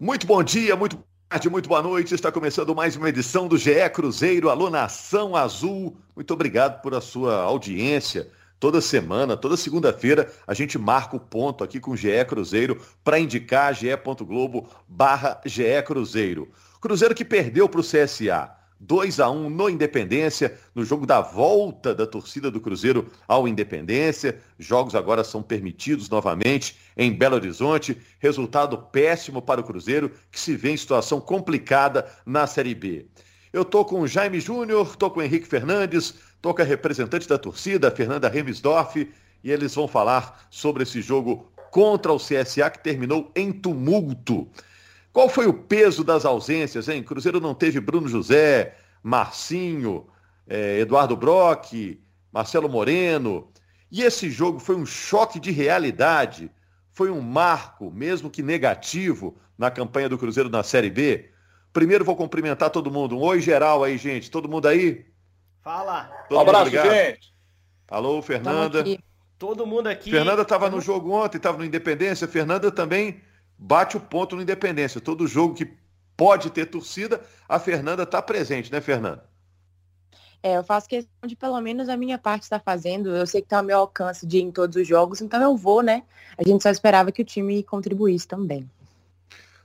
Muito bom dia, muito boa tarde, muito boa noite. Está começando mais uma edição do GE Cruzeiro, Alô Nação Azul. Muito obrigado por a sua audiência. Toda semana, toda segunda-feira, a gente marca o ponto aqui com o GE Cruzeiro para indicar ge.globo barra GE Cruzeiro. Cruzeiro que perdeu para o CSA. 2 a 1 no Independência, no jogo da volta da torcida do Cruzeiro ao Independência. Jogos agora são permitidos novamente em Belo Horizonte. Resultado péssimo para o Cruzeiro, que se vê em situação complicada na Série B. Eu tô com o Jaime Júnior, tô com o Henrique Fernandes, tô com a representante da torcida, Fernanda Remisdorf, e eles vão falar sobre esse jogo contra o CSA que terminou em tumulto. Qual foi o peso das ausências, hein? Cruzeiro não teve Bruno José, Marcinho, eh, Eduardo Brock, Marcelo Moreno. E esse jogo foi um choque de realidade. Foi um marco, mesmo que negativo, na campanha do Cruzeiro na Série B. Primeiro vou cumprimentar todo mundo. Um oi geral aí, gente. Todo mundo aí? Fala. Todo um abraço, gente. Alô, Fernanda. Todo mundo aqui. Fernanda estava no jogo ontem, estava no Independência. Fernanda também bate o ponto no Independência. Todo jogo que pode ter torcida, a Fernanda está presente, né, Fernanda? É, eu faço questão de pelo menos a minha parte estar fazendo. Eu sei que está ao meu alcance de ir em todos os jogos, então eu vou, né? A gente só esperava que o time contribuísse também.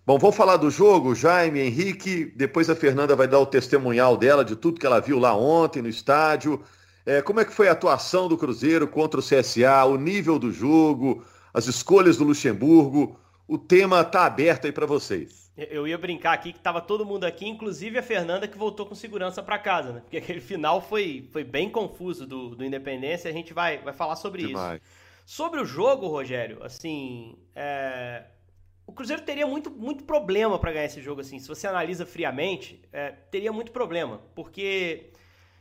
Bom, vou falar do jogo, Jaime, Henrique. Depois a Fernanda vai dar o testemunhal dela de tudo que ela viu lá ontem no estádio. É, como é que foi a atuação do Cruzeiro contra o CSA, o nível do jogo, as escolhas do Luxemburgo? O tema está aberto aí para vocês. Eu ia brincar aqui que estava todo mundo aqui, inclusive a Fernanda que voltou com segurança para casa, né? Porque aquele final foi, foi bem confuso do, do Independência, a gente vai, vai falar sobre Demais. isso. Sobre o jogo, Rogério, assim, é... o Cruzeiro teria muito, muito problema para ganhar esse jogo, assim, se você analisa friamente, é, teria muito problema, porque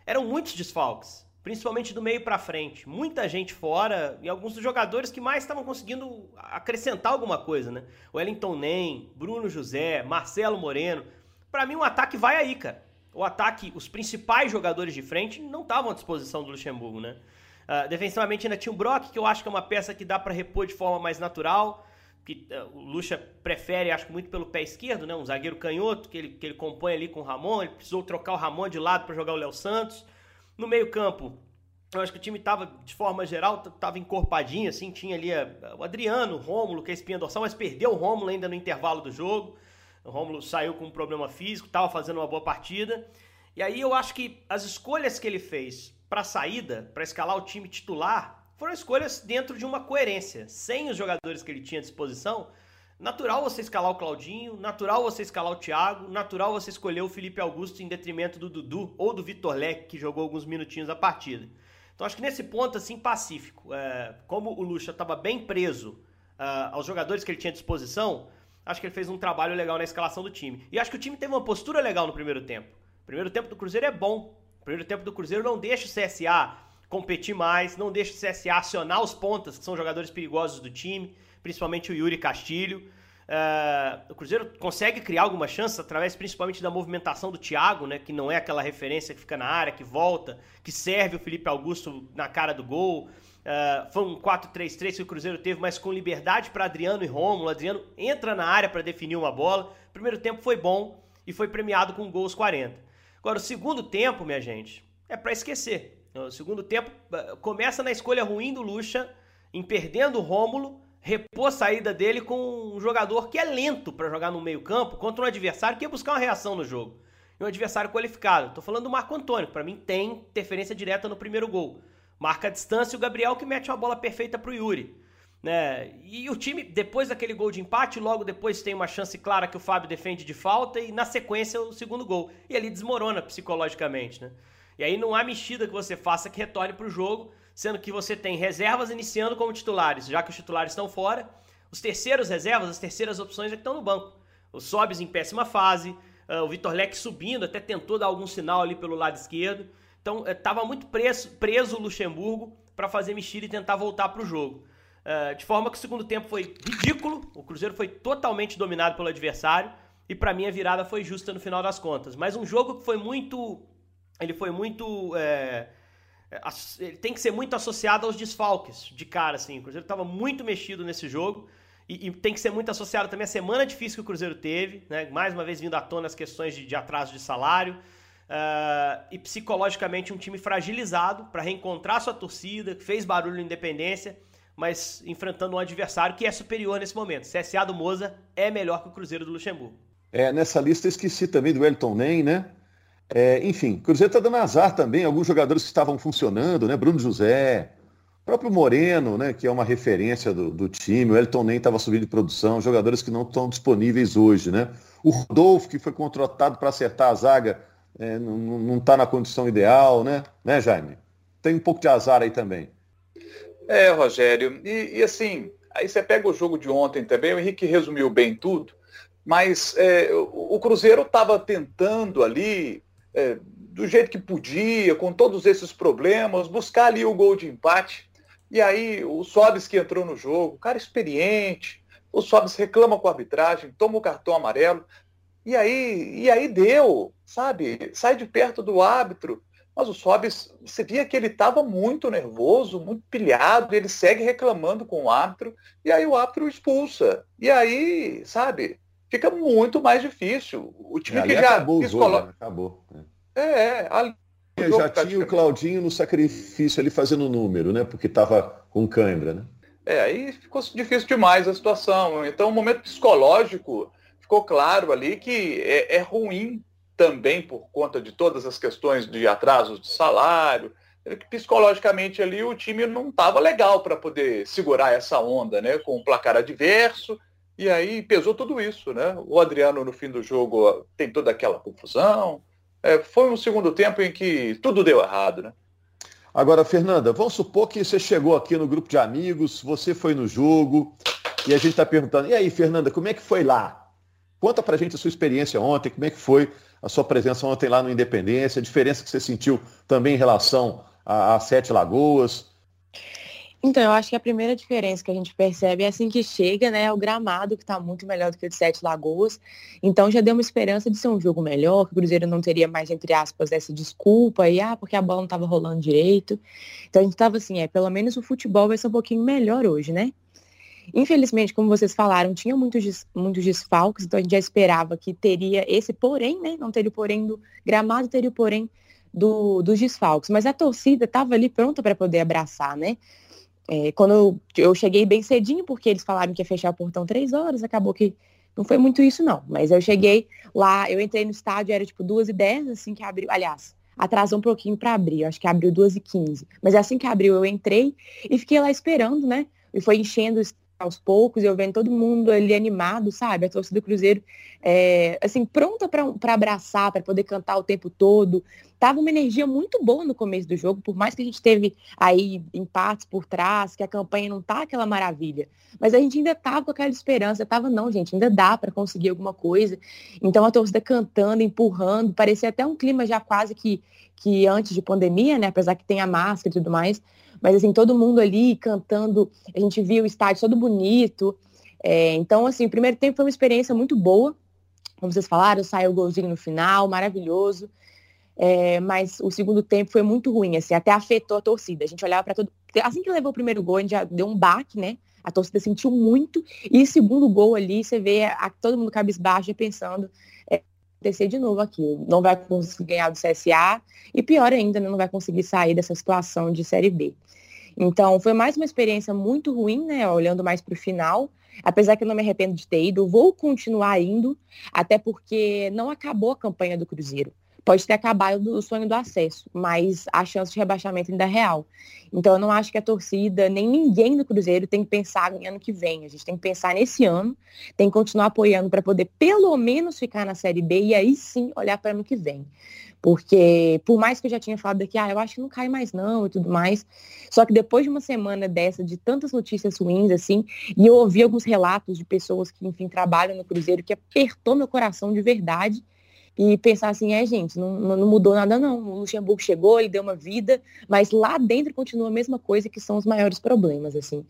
eram muitos desfalques principalmente do meio para frente. Muita gente fora e alguns dos jogadores que mais estavam conseguindo acrescentar alguma coisa, né? Wellington Nem, Bruno José, Marcelo Moreno. Para mim, o um ataque vai aí, cara. O ataque, os principais jogadores de frente não estavam à disposição do Luxemburgo, né? Uh, defensivamente ainda tinha o Brock, que eu acho que é uma peça que dá para repor de forma mais natural. Que uh, o Lucha prefere, acho que muito pelo pé esquerdo, né? Um zagueiro canhoto que ele, que ele compõe ali com o Ramon. Ele precisou trocar o Ramon de lado para jogar o Léo Santos. No meio-campo, eu acho que o time estava, de forma geral, estava encorpadinho, assim, tinha ali a, o Adriano, o Rômulo, que é espinha dorsal, mas perdeu o Rômulo ainda no intervalo do jogo. O Rômulo saiu com um problema físico, estava fazendo uma boa partida. E aí eu acho que as escolhas que ele fez para saída, para escalar o time titular, foram escolhas dentro de uma coerência. Sem os jogadores que ele tinha à disposição, Natural você escalar o Claudinho, natural você escalar o Thiago, natural você escolher o Felipe Augusto em detrimento do Dudu ou do Vitor Leque, que jogou alguns minutinhos a partida. Então acho que nesse ponto, assim, pacífico, é, como o Lucha estava bem preso uh, aos jogadores que ele tinha à disposição, acho que ele fez um trabalho legal na escalação do time. E acho que o time teve uma postura legal no primeiro tempo. O primeiro tempo do Cruzeiro é bom. O primeiro tempo do Cruzeiro não deixa o CSA competir mais, não deixa o CSA acionar os pontas, que são jogadores perigosos do time principalmente o Yuri Castilho. Uh, o Cruzeiro consegue criar alguma chance através principalmente da movimentação do Thiago, né, que não é aquela referência que fica na área, que volta, que serve o Felipe Augusto na cara do gol. Uh, foi um 4-3-3 que o Cruzeiro teve, mas com liberdade para Adriano e Rômulo. Adriano entra na área para definir uma bola. Primeiro tempo foi bom e foi premiado com gols 40. Agora, o segundo tempo, minha gente, é para esquecer. O segundo tempo uh, começa na escolha ruim do Lucha, em perdendo o Rômulo repor a saída dele com um jogador que é lento para jogar no meio-campo contra um adversário que ia buscar uma reação no jogo. E um adversário qualificado. Tô falando do Marco Antônio, para mim tem interferência direta no primeiro gol. Marca a distância e o Gabriel que mete uma bola perfeita pro Yuri. Né? E o time, depois daquele gol de empate, logo depois tem uma chance clara que o Fábio defende de falta e na sequência o segundo gol. E ali desmorona psicologicamente, né? E aí não há mexida que você faça que retorne pro jogo sendo que você tem reservas iniciando como titulares, já que os titulares estão fora. Os terceiros reservas, as terceiras opções é que estão no banco. O Sobis em péssima fase, uh, o Vitor Leque subindo, até tentou dar algum sinal ali pelo lado esquerdo. Então estava uh, muito preso, preso o Luxemburgo para fazer mexida e tentar voltar para o jogo. Uh, de forma que o segundo tempo foi ridículo, o Cruzeiro foi totalmente dominado pelo adversário e para mim a virada foi justa no final das contas. Mas um jogo que foi muito, ele foi muito é, ele tem que ser muito associado aos desfalques de cara, assim. O Cruzeiro estava muito mexido nesse jogo E, e, tem que ser muito associado também à semana difícil que o Cruzeiro teve, né? mais uma vez vindo à tona as questões de, de atraso de salário. Uh, e psicologicamente um time fragilizado para reencontrar sua torcida, que fez barulho na independência, mas enfrentando um adversário que é superior nesse momento. CSA do Moza é melhor que o Cruzeiro do Luxemburgo. É, nessa lista esqueci também do Elton Nem, né? É, enfim, o Cruzeiro está dando azar também, alguns jogadores que estavam funcionando, né? Bruno José, próprio Moreno, né, que é uma referência do, do time, o Elton nem estava subindo de produção, jogadores que não estão disponíveis hoje, né? O Rodolfo, que foi contratado para acertar a zaga, é, não está na condição ideal, né? Né, Jaime? Tem um pouco de azar aí também. É, Rogério, e, e assim, aí você pega o jogo de ontem também, o Henrique resumiu bem tudo, mas é, o, o Cruzeiro estava tentando ali, é, do jeito que podia, com todos esses problemas, buscar ali o gol de empate. E aí o Sobis que entrou no jogo, cara experiente, o Sobis reclama com a arbitragem, toma o cartão amarelo. E aí, e aí deu, sabe? Sai de perto do árbitro. Mas o Sobis, você via que ele estava muito nervoso, muito pilhado, ele segue reclamando com o árbitro, e aí o árbitro expulsa. E aí, sabe, fica muito mais difícil. O time é, que já acabou, jogo, né? acabou. É, é ali já tinha o Claudinho no sacrifício ali fazendo número, né? Porque estava com cãibra, né? É, aí ficou difícil demais a situação. Então, o momento psicológico ficou claro ali que é, é ruim também por conta de todas as questões de atrasos de salário, que psicologicamente ali o time não estava legal para poder segurar essa onda, né? Com o placar adverso. E aí pesou tudo isso, né? O Adriano no fim do jogo tem toda aquela confusão é, foi um segundo tempo em que tudo deu errado, né? Agora, Fernanda, vamos supor que você chegou aqui no grupo de amigos, você foi no jogo, e a gente está perguntando, e aí, Fernanda, como é que foi lá? Conta pra gente a sua experiência ontem, como é que foi a sua presença ontem lá no Independência, a diferença que você sentiu também em relação a, a Sete Lagoas. Então, eu acho que a primeira diferença que a gente percebe é assim que chega, né? O gramado, que está muito melhor do que o de Sete Lagoas. Então já deu uma esperança de ser um jogo melhor, que o Cruzeiro não teria mais, entre aspas, essa desculpa e ah, porque a bola não estava rolando direito. Então a gente estava assim, é, pelo menos o futebol vai ser um pouquinho melhor hoje, né? Infelizmente, como vocês falaram, tinha muitos, muitos desfalques, então a gente já esperava que teria esse porém, né? Não teria o porém do gramado, teria o porém do, dos desfalques. Mas a torcida estava ali pronta para poder abraçar, né? É, quando eu, eu, cheguei bem cedinho, porque eles falaram que ia fechar o portão três horas, acabou que não foi muito isso, não. Mas eu cheguei lá, eu entrei no estádio, era tipo duas e dez, assim que abriu. Aliás, atrasou um pouquinho para abrir, acho que abriu duas e quinze. Mas assim que abriu, eu entrei e fiquei lá esperando, né? E foi enchendo aos poucos, eu vendo todo mundo ali animado, sabe? A torcida do Cruzeiro, é, assim, pronta para abraçar, para poder cantar o tempo todo. Tava uma energia muito boa no começo do jogo, por mais que a gente teve aí empates por trás, que a campanha não tá aquela maravilha. Mas a gente ainda tava com aquela esperança, tava, não, gente, ainda dá para conseguir alguma coisa. Então a torcida cantando, empurrando, parecia até um clima já quase que, que antes de pandemia, né? Apesar que tem a máscara e tudo mais. Mas assim, todo mundo ali cantando, a gente viu o estádio todo bonito. É, então, assim, o primeiro tempo foi uma experiência muito boa. Como vocês falaram, saiu o golzinho no final, maravilhoso. É, mas o segundo tempo foi muito ruim, assim, até afetou a torcida. A gente olhava para todo. Assim que levou o primeiro gol, a gente já deu um baque, né? A torcida sentiu muito. E segundo gol ali, você vê a, todo mundo cabisbaixo pensando, acontecer de novo aqui. Não vai conseguir ganhar do CSA e pior ainda, né, não vai conseguir sair dessa situação de Série B. Então, foi mais uma experiência muito ruim, né? Olhando mais para o final. Apesar que eu não me arrependo de ter ido, vou continuar indo, até porque não acabou a campanha do Cruzeiro pode ter acabado o sonho do acesso, mas a chance de rebaixamento ainda é real. Então eu não acho que a torcida, nem ninguém do Cruzeiro tem que pensar no ano que vem. A gente tem que pensar nesse ano, tem que continuar apoiando para poder pelo menos ficar na Série B e aí sim olhar para ano que vem. Porque, por mais que eu já tinha falado daqui, ah, eu acho que não cai mais não e tudo mais. Só que depois de uma semana dessa, de tantas notícias ruins, assim, e eu ouvi alguns relatos de pessoas que, enfim, trabalham no Cruzeiro, que apertou meu coração de verdade e pensar assim, é, gente, não, não mudou nada não. O Luxemburgo chegou, ele deu uma vida, mas lá dentro continua a mesma coisa que são os maiores problemas, assim.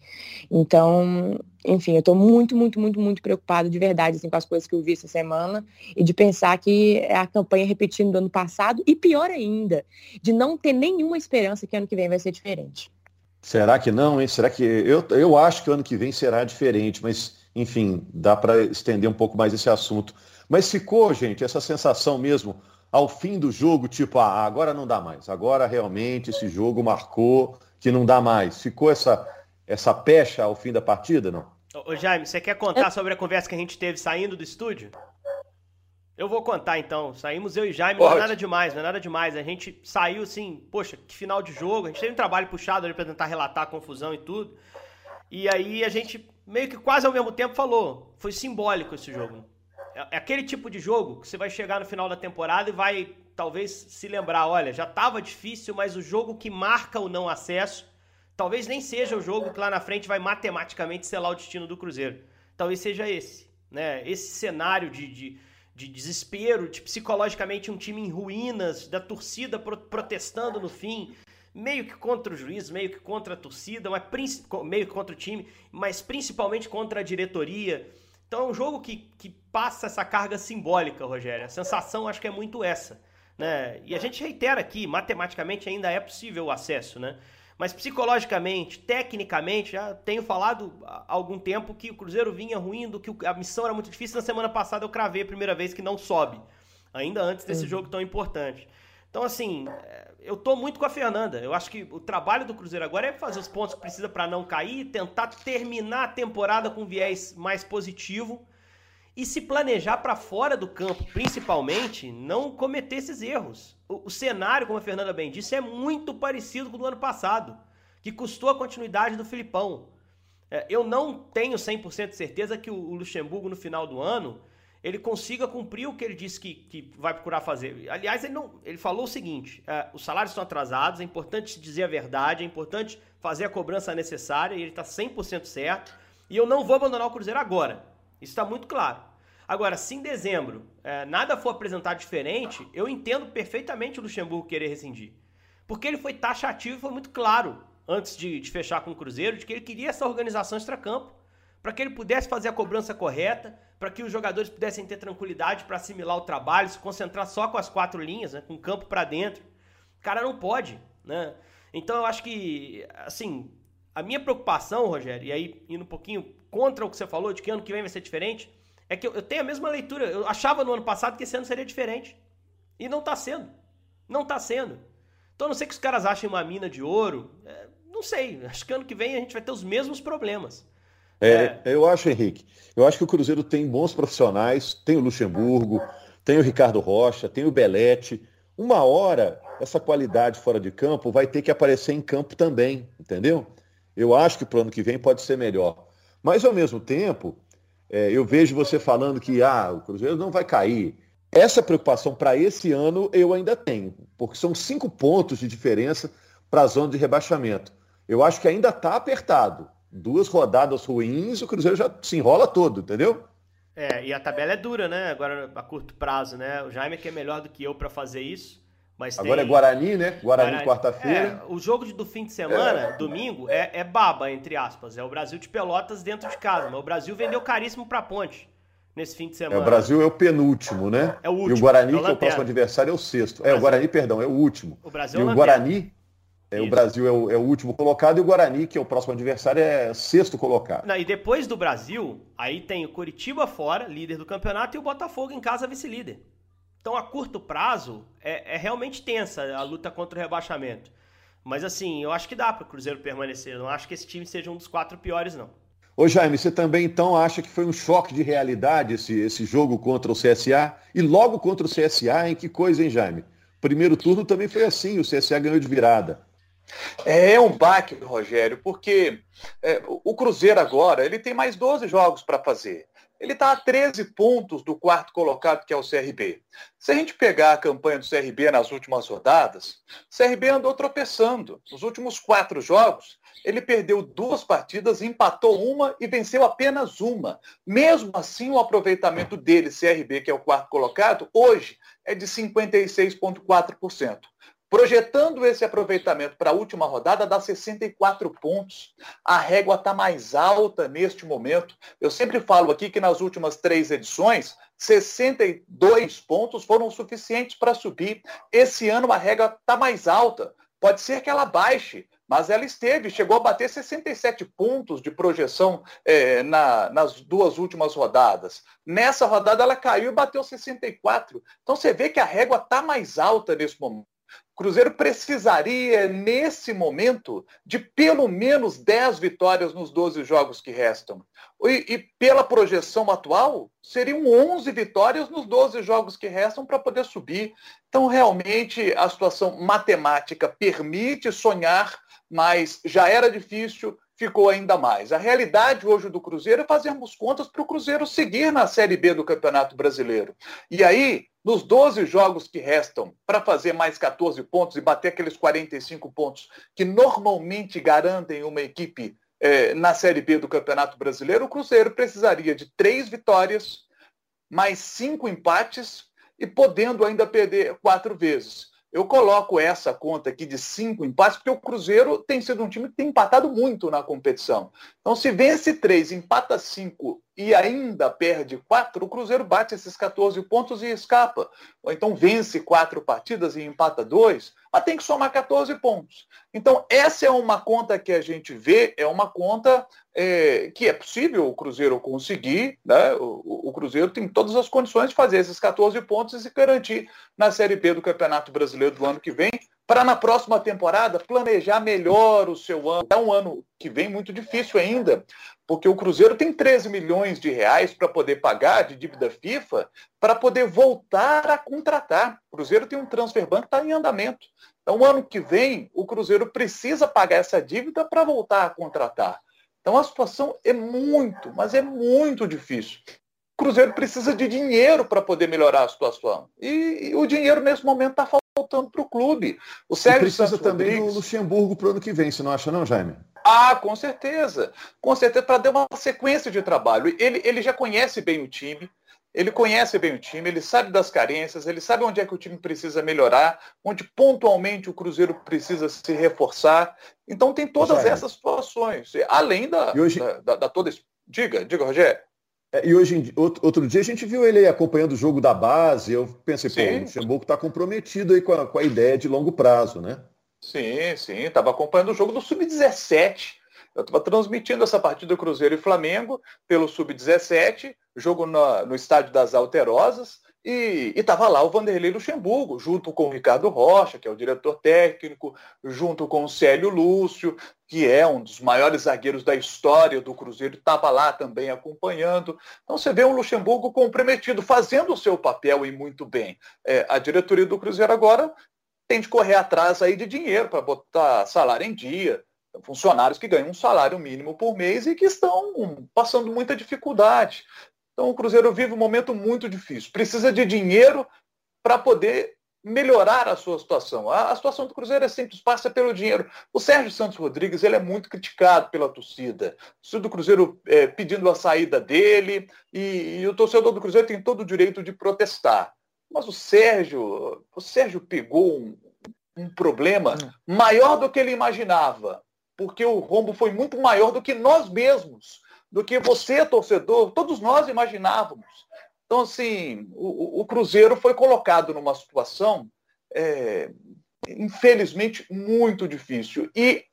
Então, enfim, eu estou muito, muito, muito, muito preocupado de verdade, assim, com as coisas que eu vi essa semana e de pensar que é a campanha repetindo do ano passado e pior ainda, de não ter nenhuma esperança que ano que vem vai ser diferente. Será que não, hein? Será que eu, eu acho que o ano que vem será diferente, mas enfim, dá para estender um pouco mais esse assunto. Mas ficou, gente, essa sensação mesmo ao fim do jogo, tipo, ah, agora não dá mais. Agora realmente esse jogo marcou que não dá mais. Ficou essa, essa pecha ao fim da partida, não? Ô, Jaime, você quer contar sobre a conversa que a gente teve saindo do estúdio? Eu vou contar então. Saímos eu e Jaime, Pode. não é nada demais, não é nada demais. A gente saiu assim, poxa, que final de jogo. A gente teve um trabalho puxado ali pra tentar relatar a confusão e tudo. E aí a gente meio que quase ao mesmo tempo falou: foi simbólico esse jogo. É, é aquele tipo de jogo que você vai chegar no final da temporada e vai talvez se lembrar: olha, já estava difícil, mas o jogo que marca o não acesso talvez nem seja o jogo que lá na frente vai matematicamente selar o destino do Cruzeiro. Talvez seja esse, né? Esse cenário de, de, de desespero, de psicologicamente um time em ruínas, da torcida pro, protestando no fim, meio que contra o juiz, meio que contra a torcida, mas meio que contra o time, mas principalmente contra a diretoria. Então é um jogo que, que passa essa carga simbólica, Rogério. A sensação acho que é muito essa. Né? E a gente reitera aqui, matematicamente ainda é possível o acesso, né? Mas psicologicamente, tecnicamente, já tenho falado há algum tempo que o Cruzeiro vinha ruindo, que a missão era muito difícil. Na semana passada eu cravei a primeira vez que não sobe, ainda antes desse uhum. jogo tão importante. Então, assim, é, eu tô muito com a Fernanda. Eu acho que o trabalho do Cruzeiro agora é fazer os pontos que precisa para não cair, tentar terminar a temporada com viés mais positivo e se planejar para fora do campo, principalmente, não cometer esses erros. O, o, cenário, como a Fernanda bem disse, é muito parecido com o do ano passado, que custou a continuidade do Filipão. É, eu não tenho 100% de certeza que o, o Luxemburgo, no final do ano, ele consiga cumprir o que ele disse que, que vai procurar fazer. Aliás, ele, não, ele falou o seguinte: é, os salários estão atrasados, é importante dizer a verdade, é importante fazer a cobrança necessária, e ele está 100% certo. E eu não vou abandonar o Cruzeiro agora. Isso está muito claro. Agora, se em dezembro é, nada for apresentado diferente, eu entendo perfeitamente o Luxemburgo querer rescindir. Porque ele foi taxativo e foi muito claro, antes de, de fechar com o Cruzeiro, de que ele queria essa organização extracampo, para que ele pudesse fazer a cobrança correta, para que os jogadores pudessem ter tranquilidade para assimilar o trabalho, se concentrar só com as quatro linhas, né, com o campo para dentro. O cara não pode, né? Então eu acho que, assim, a minha preocupação, Rogério, e aí indo um pouquinho contra o que você falou, de que ano que vem vai ser diferente, é que eu, eu tenho a mesma leitura. Eu achava no ano passado que esse ano seria diferente. E não está sendo. Não está sendo. Então, não sei que os caras achem uma mina de ouro. É, não sei. Acho que ano que vem a gente vai ter os mesmos problemas. É, é, eu acho, Henrique. Eu acho que o Cruzeiro tem bons profissionais, tem o Luxemburgo, tem o Ricardo Rocha, tem o Belete. Uma hora, essa qualidade fora de campo vai ter que aparecer em campo também, entendeu? Eu acho que para o ano que vem pode ser melhor. Mas, ao mesmo tempo, é, eu vejo você falando que ah, o Cruzeiro não vai cair. Essa preocupação para esse ano eu ainda tenho, porque são cinco pontos de diferença para a zona de rebaixamento. Eu acho que ainda está apertado duas rodadas ruins, o Cruzeiro já se enrola todo, entendeu? É, e a tabela é dura, né? Agora a curto prazo, né? O Jaime que é melhor do que eu para fazer isso. Mas Agora tem... é Guarani, né? Guarani, Guarani... quarta-feira. É, o jogo do fim de semana, é. domingo, é, é, baba, entre aspas. É o Brasil de Pelotas dentro de casa. Mas o Brasil vendeu caríssimo pra ponte nesse fim de semana. É, o Brasil é o penúltimo, né? É o último. E o Guarani, é o que é o próximo adversário, é o sexto. O é, o Guarani, perdão, é o último. O Brasil e é o Guarani é, o Brasil é o, é o, último colocado e o Guarani, que é o próximo adversário, é sexto colocado. Não, e depois do Brasil, aí tem o Curitiba fora, líder do campeonato, e o Botafogo em casa, vice-líder. Então, a curto prazo, é, é, realmente tensa a luta contra o rebaixamento. Mas, assim, eu acho que dá para o Cruzeiro permanecer. Eu não acho que esse time seja um dos quatro piores, não. Ô Jaime, você também então acha que foi um choque de realidade esse, esse jogo contra o CSA? E logo contra o CSA, em que coisa, hein, Jaime? Primeiro turno também foi assim, o CSA ganhou de virada. É um baque, Rogério, porque é, o Cruzeiro agora ele tem mais 12 jogos para fazer. Ele está a 13 pontos do quarto colocado, que é o CRB. Se a gente pegar a campanha do CRB nas últimas rodadas, o CRB andou tropeçando. Nos últimos quatro jogos, ele perdeu duas partidas, empatou uma e venceu apenas uma. Mesmo assim, o aproveitamento dele, CRB, que é o quarto colocado, hoje é de 56,4%. Projetando esse aproveitamento para a última rodada, dá 64 pontos. A régua está mais alta neste momento. Eu sempre falo aqui que nas últimas três edições, 62 pontos foram suficientes para subir. Esse ano a régua está mais alta. pode ser que ela baixe, mas ela esteve, chegou a bater 67 pontos de projeção é, na, nas duas últimas rodadas. Nessa rodada ela caiu e bateu 64. Então você vê que a régua está mais alta nesse momento. O Cruzeiro precisaria, nesse momento, de pelo menos 10 vitórias nos 12 jogos que restam. E, e, pela projeção atual, seriam 11 vitórias nos 12 jogos que restam para poder subir. Então, realmente, a situação matemática permite sonhar, mas já era difícil, ficou ainda mais. A realidade hoje do Cruzeiro é fazermos contas para o Cruzeiro seguir na Série B do Campeonato Brasileiro. E aí, nos 12 jogos que restam para fazer mais 14 pontos e bater aqueles 45 pontos que normalmente garantem uma equipe eh, na Série B do Campeonato Brasileiro, o Cruzeiro precisaria de três vitórias, mais cinco empates e podendo ainda perder quatro vezes. Eu coloco essa conta aqui de cinco empates, porque o Cruzeiro tem sido um time que tem empatado muito na competição. Então, se vence três, empata cinco e ainda perde quatro, o Cruzeiro bate esses 14 pontos e escapa. Ou então vence quatro partidas e empata dois, mas tem que somar 14 pontos. Então, essa é uma conta que a gente vê, é uma conta é, que é possível o Cruzeiro conseguir, né? O, o, Cruzeiro tem todas as condições de fazer esses 14 pontos e se garantir na Série B do Campeonato Brasileiro do ano que vem, para na próxima temporada planejar melhor o seu ano. É um ano que vem muito difícil ainda, porque o Cruzeiro tem 13 milhões de reais para poder pagar de dívida FIFA, para poder voltar a contratar. O Cruzeiro tem um transfer banco que está em andamento. Então, ano que vem, o Cruzeiro precisa pagar essa dívida para voltar a contratar. Então a situação é muito, mas é muito difícil. O Cruzeiro precisa de dinheiro para poder melhorar a situação. E, e, o dinheiro nesse momento está faltando para o clube. O Sérgio e precisa Santos também Rodrigues... do Luxemburgo para o ano que vem, você não acha não, Jaime? Ah, com certeza. Com certeza, para dar uma sequência de trabalho. Ele, ele já conhece bem o time, ele conhece bem o time, ele sabe das carências, ele sabe onde é que o time precisa melhorar, onde pontualmente o Cruzeiro precisa se reforçar. Então tem todas essas situações. Além da, hoje... da, da, da toda. Diga, diga, Rogério. É, e hoje, outro, outro dia, a gente viu ele acompanhando o jogo da base. Eu pensei, sim. pô, o Luxemburgo está comprometido aí com a, com a ideia de longo prazo, né? Sim, sim. Estava acompanhando o jogo do Sub-17 eu estava transmitindo essa partida do Cruzeiro e Flamengo pelo Sub-17, jogo no, no estádio das Alterosas, e estava lá o Vanderlei Luxemburgo, junto com o Ricardo Rocha, que é o diretor técnico, junto com o Célio Lúcio, que é um dos maiores zagueiros da história do Cruzeiro, estava lá também acompanhando. Então você vê um Luxemburgo comprometido, fazendo o seu papel e muito bem. É, a diretoria do Cruzeiro agora tem de correr atrás aí de dinheiro para botar salário em dia, funcionários que ganham um salário mínimo por mês e que estão passando muita dificuldade. Então o Cruzeiro vive um momento muito difícil. Precisa de dinheiro para poder melhorar a sua situação. A, a, situação do Cruzeiro é simples, passa pelo dinheiro. O Sérgio Santos Rodrigues ele é muito criticado pela torcida. O torcedor do Cruzeiro é, pedindo a saída dele e, e o torcedor do Cruzeiro tem todo o direito de protestar. Mas o Sérgio, o Sérgio pegou um, um problema hum. maior do que ele imaginava porque o rombo foi muito maior do que nós mesmos, do que você, torcedor, todos nós imaginávamos. Então, assim, o, o Cruzeiro foi colocado numa situação, é, infelizmente, muito difícil. E,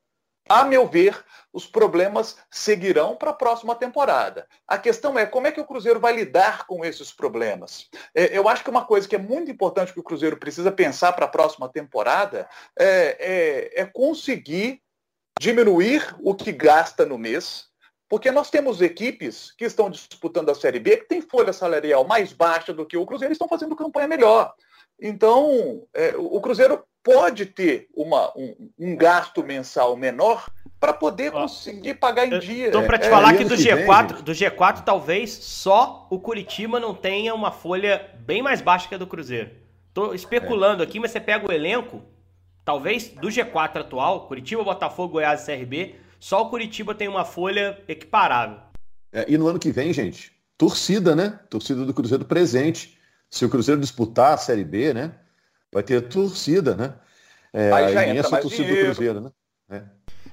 a meu ver, os problemas seguirão para a próxima temporada. A questão é como é que o Cruzeiro vai lidar com esses problemas. É, eu acho que uma coisa que é muito importante que o Cruzeiro precisa pensar para a próxima temporada é, é, é conseguir diminuir o que gasta no mês, porque nós temos equipes que estão disputando a Série B que têm folha salarial mais baixa do que o Cruzeiro e estão fazendo campanha melhor. Então, é, o Cruzeiro pode ter uma, um, um gasto mensal menor para poder conseguir pagar em dia. Então, para te é, falar que do G4, vem, do G4 talvez só o Curitiba não tenha uma folha bem mais baixa que a do Cruzeiro. Tô especulando é. aqui, mas você pega o elenco, talvez do G4 atual, Curitiba, Botafogo, Goiás e CRB, só o Curitiba tem uma folha equiparável. É, e no ano que vem, gente, torcida, né? Torcida do Cruzeiro presente. Se o Cruzeiro disputar a Série B, né? Vai ter torcida, né? É, aí já entra mais torcida dinheiro. do Cruzeiro, né?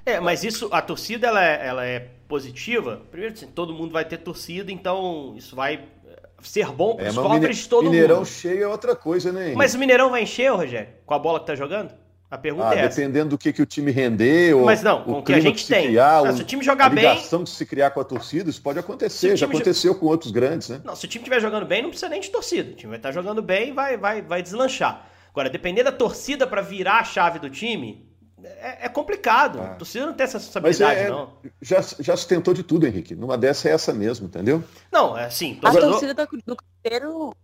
É. é. mas isso, a torcida, ela é, ela é positiva. Primeiro, assim, todo mundo vai ter torcida, então isso vai eh, ser bom para os é, cofres de todo Mineirão mundo. cheio é outra coisa, né? Mas o Mineirão vai encher, Rogério, com a bola que tá jogando? A pergunta ah, é essa. Dependendo do que, que o time render, ou Mas não, o que a gente tem. Criar, não, se o time jogar a ligação bem. de se criar com a torcida, isso pode acontecer. Já aconteceu jo... com outros grandes, né? Não, se o time estiver jogando bem, não precisa nem de torcida. O time vai estar jogando bem e vai, vai, vai deslanchar. Agora, depender da torcida para virar a chave do time, é, é complicado. Ah. A torcida não tem essa responsabilidade, é, não. Já, já se tentou de tudo, Henrique. Numa dessa é essa mesmo, entendeu? Não, é assim. A torcida do Cruzeiro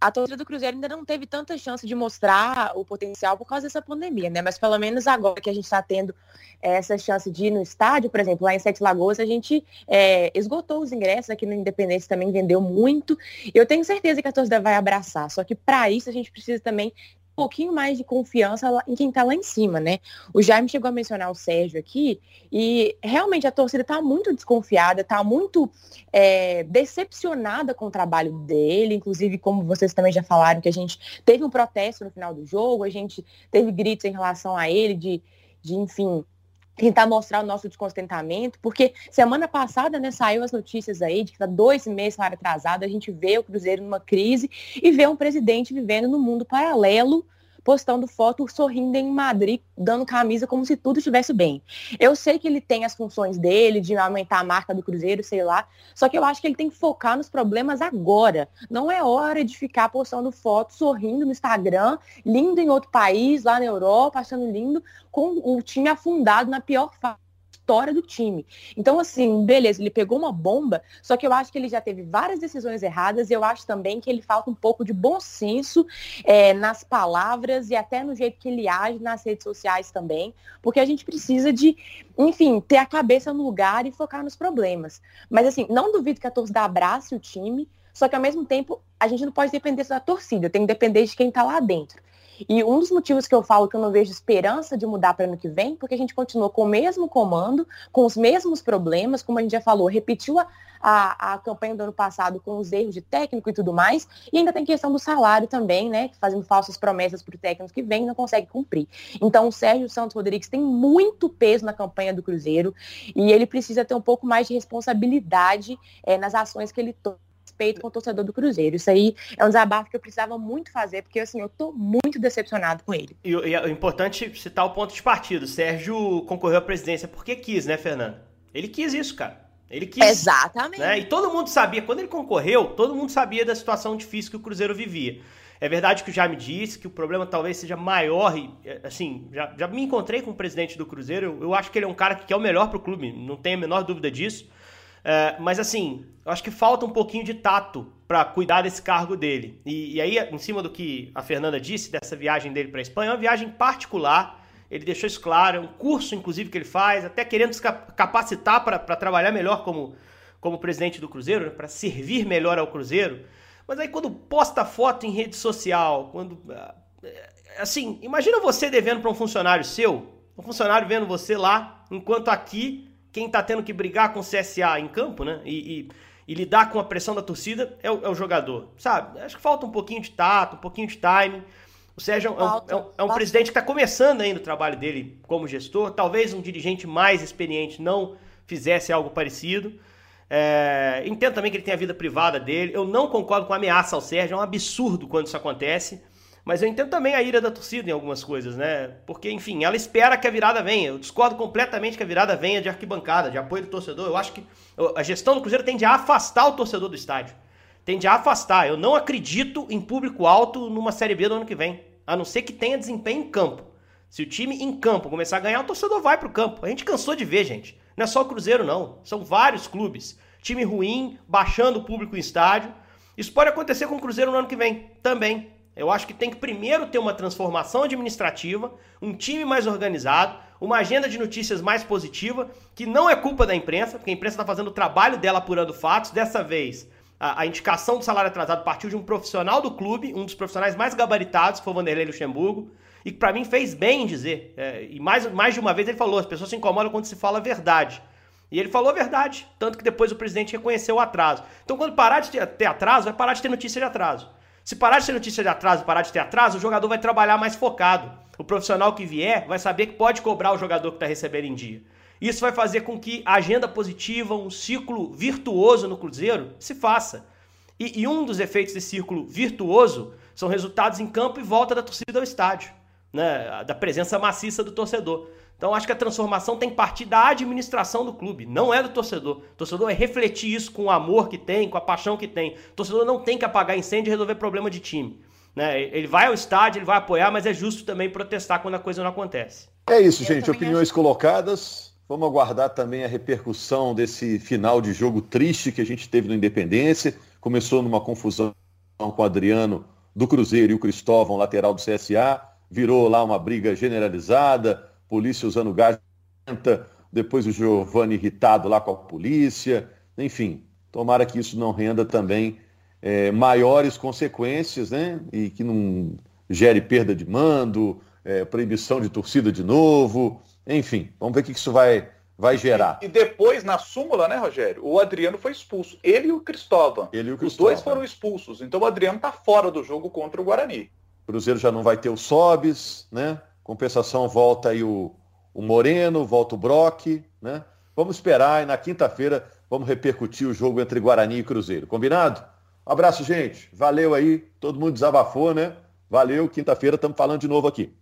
a torcida do Cruzeiro ainda não teve tanta chance de mostrar o potencial por causa dessa pandemia, né? Mas pelo menos agora que a gente está tendo essa chance de ir no estádio, por exemplo, lá em Sete Lagoas, a gente é, esgotou os ingressos, aqui no Independência também vendeu muito. Eu tenho certeza que a torcida vai abraçar, só que para isso a gente precisa também pouquinho mais de confiança em quem está lá em cima, né? O Jaime chegou a mencionar o Sérgio aqui e realmente a torcida está muito desconfiada, está muito é, decepcionada com o trabalho dele, inclusive como vocês também já falaram que a gente teve um protesto no final do jogo, a gente teve gritos em relação a ele de, de enfim, tentar mostrar o nosso descontentamento, porque semana passada, né, saiu as notícias aí de que tá dois meses lá atrasado, a gente vê o Cruzeiro numa crise e vê um presidente vivendo no mundo paralelo postando foto sorrindo em Madrid, dando camisa como se tudo estivesse bem. Eu sei que ele tem as funções dele, de aumentar a marca do Cruzeiro, sei lá, só que eu acho que ele tem que focar nos problemas agora. Não é hora de ficar postando foto sorrindo no Instagram, lindo em outro país, lá na Europa, achando lindo, com o time afundado na pior fase história do time. Então, assim, beleza, ele pegou uma bomba, só que eu acho que ele já teve várias decisões erradas e eu acho também que ele falta um pouco de bom senso é, nas palavras e até no jeito que ele age nas redes sociais também, porque a gente precisa de, enfim, ter a cabeça no lugar e focar nos problemas. Mas, assim, não duvido que a torcida abrace o time, só que ao mesmo tempo a gente não pode depender da torcida, tem que depender de quem está lá dentro. E um dos motivos que eu falo que eu não vejo esperança de mudar para ano que vem, porque a gente continua com o mesmo comando, com os mesmos problemas, como a gente já falou, repetiu a, a, a, campanha do ano passado com os erros de técnico e tudo mais, e ainda tem questão do salário também, né? Fazendo falsas promessas para o técnico que vem e não consegue cumprir. Então o Sérgio Santos Rodrigues tem muito peso na campanha do Cruzeiro e ele precisa ter um pouco mais de responsabilidade é, nas ações que ele toma respeito com o torcedor do Cruzeiro. Isso aí é um desabafo que eu precisava muito fazer, porque assim, eu tô muito decepcionado com ele. E, e é importante citar o ponto de partida. O Sérgio concorreu à presidência porque quis, né, Fernando? Ele quis isso, cara. Ele quis. Exatamente. Né? E todo mundo sabia, quando ele concorreu, todo mundo sabia da situação difícil que o Cruzeiro vivia. É verdade que o Jaime disse que o problema talvez seja maior e, assim, já, já me encontrei com o presidente do Cruzeiro, eu, eu acho que ele é um cara que quer o melhor pro clube, não tenho a menor dúvida disso. É, mas assim, eu acho que falta um pouquinho de tato para cuidar desse cargo dele. E, e, aí, em cima do que a Fernanda disse dessa viagem dele para a Espanha, é uma viagem particular. Ele deixou isso claro, é um curso, inclusive, que ele faz, até querendo se capacitar para trabalhar melhor como, como presidente do Cruzeiro, né, para servir melhor ao Cruzeiro. Mas aí, quando posta foto em rede social, quando. É, assim, imagina você devendo para um funcionário seu, um funcionário vendo você lá, enquanto aqui quem está tendo que brigar com o CSA em campo, né? E, e, e lidar com a pressão da torcida é o, é o, jogador, sabe? Acho que falta um pouquinho de tato, um pouquinho de timing. O Sérgio é um, é um, é um presidente que está começando ainda o trabalho dele como gestor. Talvez um dirigente mais experiente não fizesse algo parecido. É, entendo também que ele tem a vida privada dele. Eu não concordo com a ameaça ao Sérgio. É um absurdo quando isso acontece. Mas eu entendo também a ira da torcida em algumas coisas, né? Porque, enfim, ela espera que a virada venha. Eu discordo completamente que a virada venha de arquibancada, de apoio do torcedor. Eu acho que a gestão do Cruzeiro tende a afastar o torcedor do estádio. Tende a afastar. Eu não acredito em público alto numa Série B do ano que vem. A não ser que tenha desempenho em campo. Se o time em campo começar a ganhar, o torcedor vai pro campo. A gente cansou de ver, gente. Não é só o Cruzeiro, não. São vários clubes. Time ruim, baixando o público em estádio. Isso pode acontecer com o Cruzeiro no ano que vem também. Eu acho que tem que primeiro ter uma transformação administrativa, um time mais organizado, uma agenda de notícias mais positiva, que não é culpa da imprensa, porque a imprensa está fazendo o trabalho dela apurando fatos. Dessa vez, a, a, indicação do salário atrasado partiu de um profissional do clube, um dos profissionais mais gabaritados, foi o Vanderlei Luxemburgo, e que para mim fez bem em dizer. É, e mais, mais de uma vez ele falou: as pessoas se incomodam quando se fala a verdade. E ele falou a verdade, tanto que depois o presidente reconheceu o atraso. Então, quando parar de ter, ter atraso, vai parar de ter notícia de atraso. Se parar de ter notícia de atraso, parar de ter atraso, o jogador vai trabalhar mais focado. O profissional que vier vai saber que pode cobrar o jogador que está recebendo em dia. Isso vai fazer com que a agenda positiva, um ciclo virtuoso no Cruzeiro, se faça. E, e um dos efeitos desse círculo virtuoso são resultados em campo e volta da torcida ao estádio. né, da presença maciça do torcedor. Então acho que a transformação tem que partir da administração do clube, não é do torcedor. O torcedor é refletir isso com o amor que tem, com a paixão que tem. O torcedor não tem que apagar incêndio e resolver problema de time. Né? Ele vai ao estádio, ele vai apoiar, mas é justo também protestar quando a coisa não acontece. É isso, gente. Opiniões acho... colocadas. Vamos aguardar também a repercussão desse final de jogo triste que a gente teve no Independência. Começou numa confusão com o Adriano do Cruzeiro e o Cristóvão, lateral do CSA. Virou lá uma briga generalizada, polícia usando gás, depois o Giovanni irritado lá com a polícia. Enfim, tomara que isso não renda também é, maiores consequências, né? E que não gere perda de mando, é, proibição de torcida de novo. Enfim, vamos ver o que isso vai, vai gerar. E, e, depois, na súmula, né, Rogério? O Adriano foi expulso. Ele e o Cristóvão. Ele e o Cristóvão. Os dois foram expulsos. Então o Adriano está fora do jogo contra o Guarani. O Cruzeiro já não vai ter o Sobes, né? Compensação volta aí o, o Moreno, volta o Brock, né? Vamos esperar e na quinta-feira vamos repercutir o jogo entre Guarani e Cruzeiro. Combinado? Um abraço, gente. Valeu aí. Todo mundo desabafou, né? Valeu. Quinta-feira estamos falando de novo aqui.